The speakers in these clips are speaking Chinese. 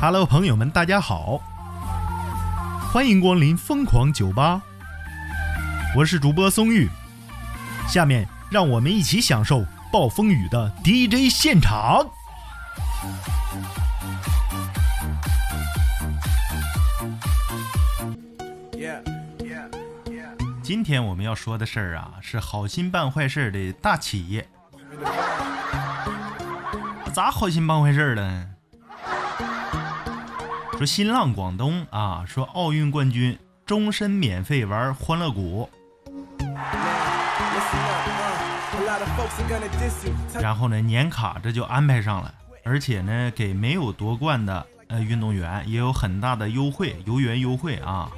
Hello，朋友们，大家好，欢迎光临疯狂酒吧，我是主播松玉，下面让我们一起享受暴风雨的 DJ 现场。今天我们要说的事儿啊，是好心办坏事的大企业。咋好心办坏事了？说新浪广东啊，说奥运冠军终身免费玩欢乐谷，然后呢年卡这就安排上了，而且呢给没有夺冠的呃运动员也有很大的优惠，游园优惠啊。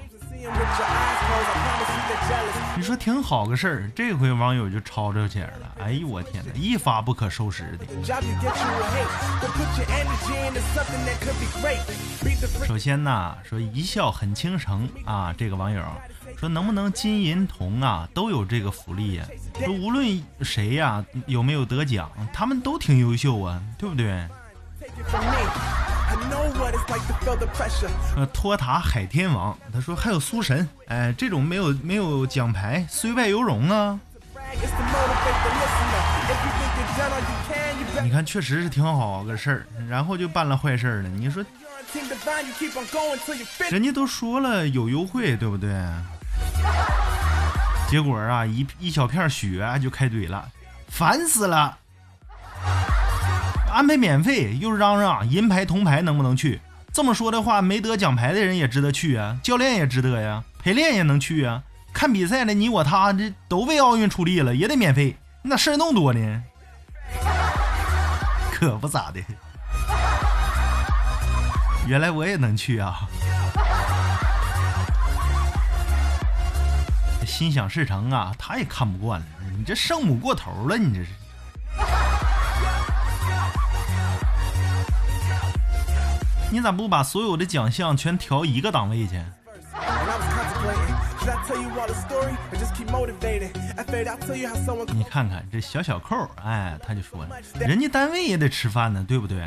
你说挺好个事儿，这回网友就吵吵起来了。哎呦我天哪，一发不可收拾的。首先呢，说一笑很倾城啊，这个网友说能不能金银铜啊都有这个福利呀？说无论谁呀有没有得奖，他们都挺优秀啊，对不对？呃，托塔海天王，他说还有苏神，哎，这种没有没有奖牌，虽败犹荣啊。你看，确实是挺好个事儿，然后就办了坏事了。你说，人家都说了有优惠，对不对？结果啊，一一小片血就开怼了，烦死了。安排免费，又嚷嚷银牌铜牌能不能去？这么说的话，没得奖牌的人也值得去啊，教练也值得呀，陪练也能去啊。看比赛的你我他这都为奥运出力了，也得免费。你咋事儿那么多呢？可不咋的，原来我也能去啊！心想事成啊，他也看不惯了，你这圣母过头了，你这是。你咋不把所有的奖项全调一个档位去？你看看这小小扣，哎，他就说了，人家单位也得吃饭呢，对不对？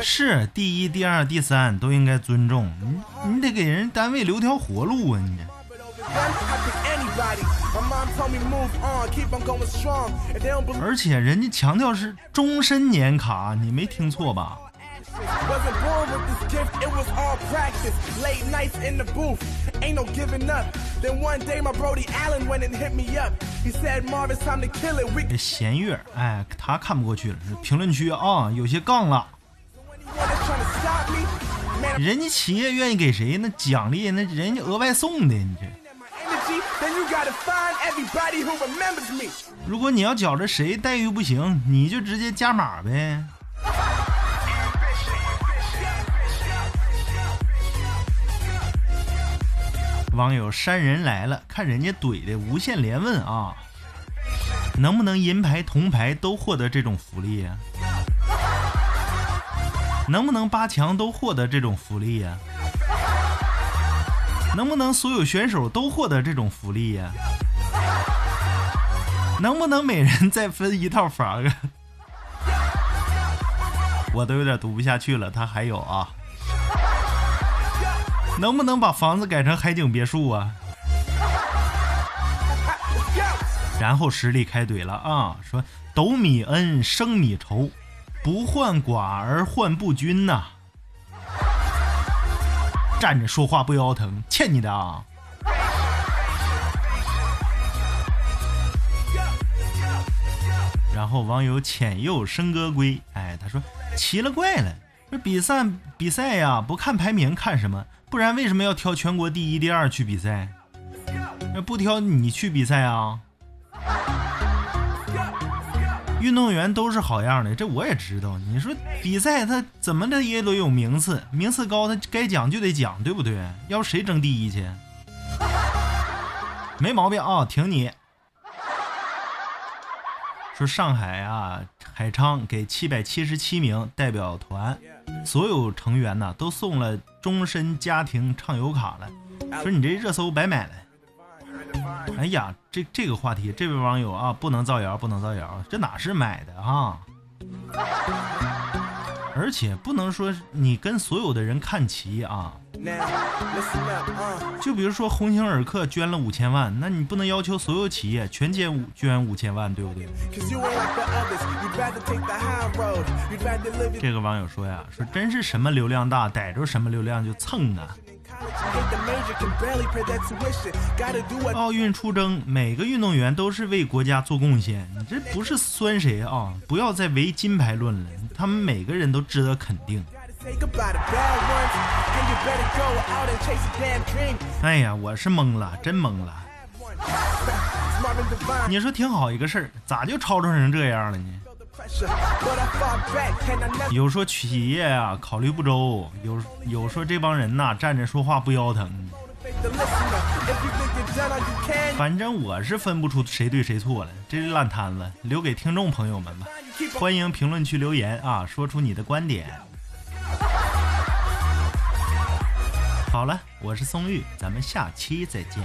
是第一、第二、第三都应该尊重你，你得给人单位留条活路啊！你。而且人家强调是终身年卡，你没听错吧？这弦乐，哎，他看不过去了。评论区啊，有些杠了。人家企业愿意给谁那奖励，那人家额外送的，你这。如果你要觉着谁待遇不行，你就直接加码呗。网友山人来了，看人家怼的无限连问啊，能不能银牌铜牌都获得这种福利呀？能不能八强都获得这种福利呀？能不能所有选手都获得这种福利呀？能不能每人再分一套房啊？我都有点读不下去了。他还有啊？能不能把房子改成海景别墅啊？然后实力开怼了啊，说斗米恩，升米仇，不患寡而患不均呐。站着说话不腰疼，欠你的啊！然后网友浅又生哥归，哎，他说奇了怪了，这比赛比赛呀，不看排名看什么？不然为什么要挑全国第一、第二去比赛？那不挑你去比赛啊？运动员都是好样的，这我也知道。你说比赛他怎么的也得有名次，名次高他该奖就得奖，对不对？要谁争第一去？没毛病啊，挺你。说上海啊，海昌给七百七十七名代表团所有成员呢都送了终身家庭畅游卡了。说你这热搜白买了。哎呀，这这个话题，这位网友啊，不能造谣，不能造谣，这哪是买的哈？而且不能说你跟所有的人看齐啊。就比如说鸿星尔克捐了五千万，那你不能要求所有企业全捐五捐五千万，对不对？这个网友说呀，说真是什么流量大，逮着什么流量就蹭啊。奥运出征，每个运动员都是为国家做贡献，你这不是酸谁啊？不要再唯金牌论了，他们每个人都值得肯定。哎呀，我是懵了，真懵了。你说挺好一个事儿，咋就吵吵成这样了呢？有说企业啊考虑不周，有有说这帮人呐站着说话不腰疼。反正我是分不出谁对谁错了，这是烂摊子，留给听众朋友们吧。欢迎评论区留言啊，说出你的观点。好了，我是松玉，咱们下期再见。